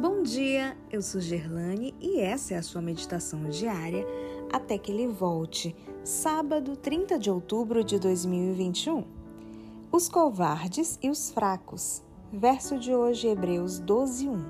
Bom dia, eu sou Gerlane e essa é a sua meditação diária até que ele volte, sábado 30 de outubro de 2021. Os covardes e os fracos. Verso de hoje, Hebreus 12, 1.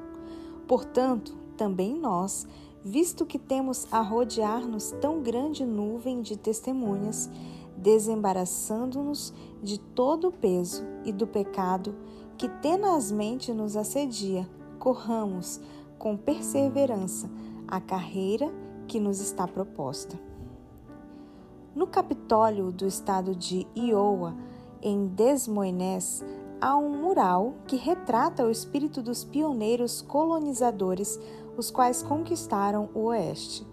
Portanto, também nós, visto que temos a rodear-nos tão grande nuvem de testemunhas, desembaraçando-nos de todo o peso e do pecado que tenazmente nos assedia, corramos com perseverança a carreira que nos está proposta. No Capitólio do estado de Iowa, em Des Moines, há um mural que retrata o espírito dos pioneiros colonizadores, os quais conquistaram o Oeste.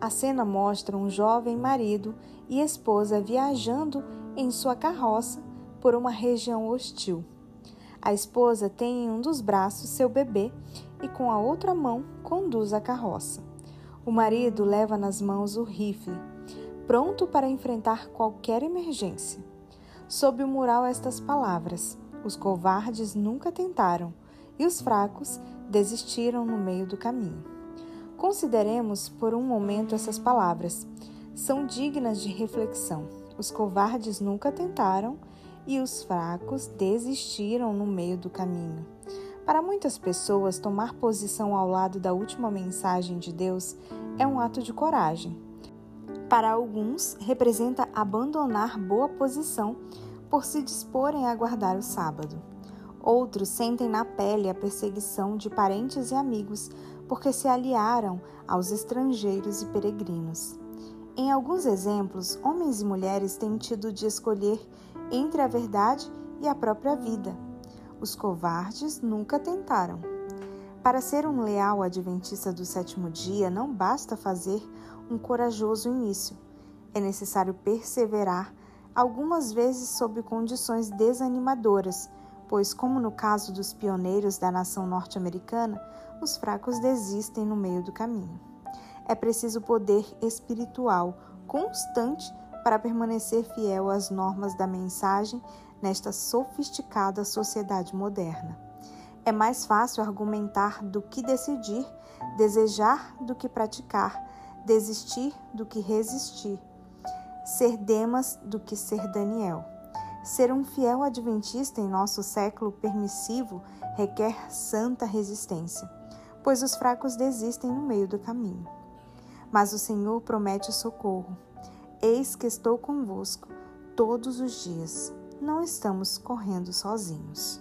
A cena mostra um jovem marido e esposa viajando em sua carroça por uma região hostil. A esposa tem em um dos braços seu bebê e com a outra mão conduz a carroça. O marido leva nas mãos o rifle, pronto para enfrentar qualquer emergência. Sob o mural estas palavras: Os covardes nunca tentaram e os fracos desistiram no meio do caminho. Consideremos por um momento essas palavras são dignas de reflexão. Os covardes nunca tentaram e os fracos desistiram no meio do caminho. Para muitas pessoas, tomar posição ao lado da última mensagem de Deus é um ato de coragem. Para alguns, representa abandonar boa posição por se disporem a guardar o sábado. Outros sentem na pele a perseguição de parentes e amigos porque se aliaram aos estrangeiros e peregrinos. Em alguns exemplos, homens e mulheres têm tido de escolher entre a verdade e a própria vida. Os covardes nunca tentaram. Para ser um leal adventista do sétimo dia, não basta fazer um corajoso início. É necessário perseverar, algumas vezes sob condições desanimadoras, pois, como no caso dos pioneiros da nação norte-americana, os fracos desistem no meio do caminho é preciso poder espiritual constante para permanecer fiel às normas da mensagem nesta sofisticada sociedade moderna. É mais fácil argumentar do que decidir, desejar do que praticar, desistir do que resistir, ser Demas do que ser Daniel. Ser um fiel adventista em nosso século permissivo requer santa resistência, pois os fracos desistem no meio do caminho. Mas o Senhor promete socorro. Eis que estou convosco todos os dias. Não estamos correndo sozinhos.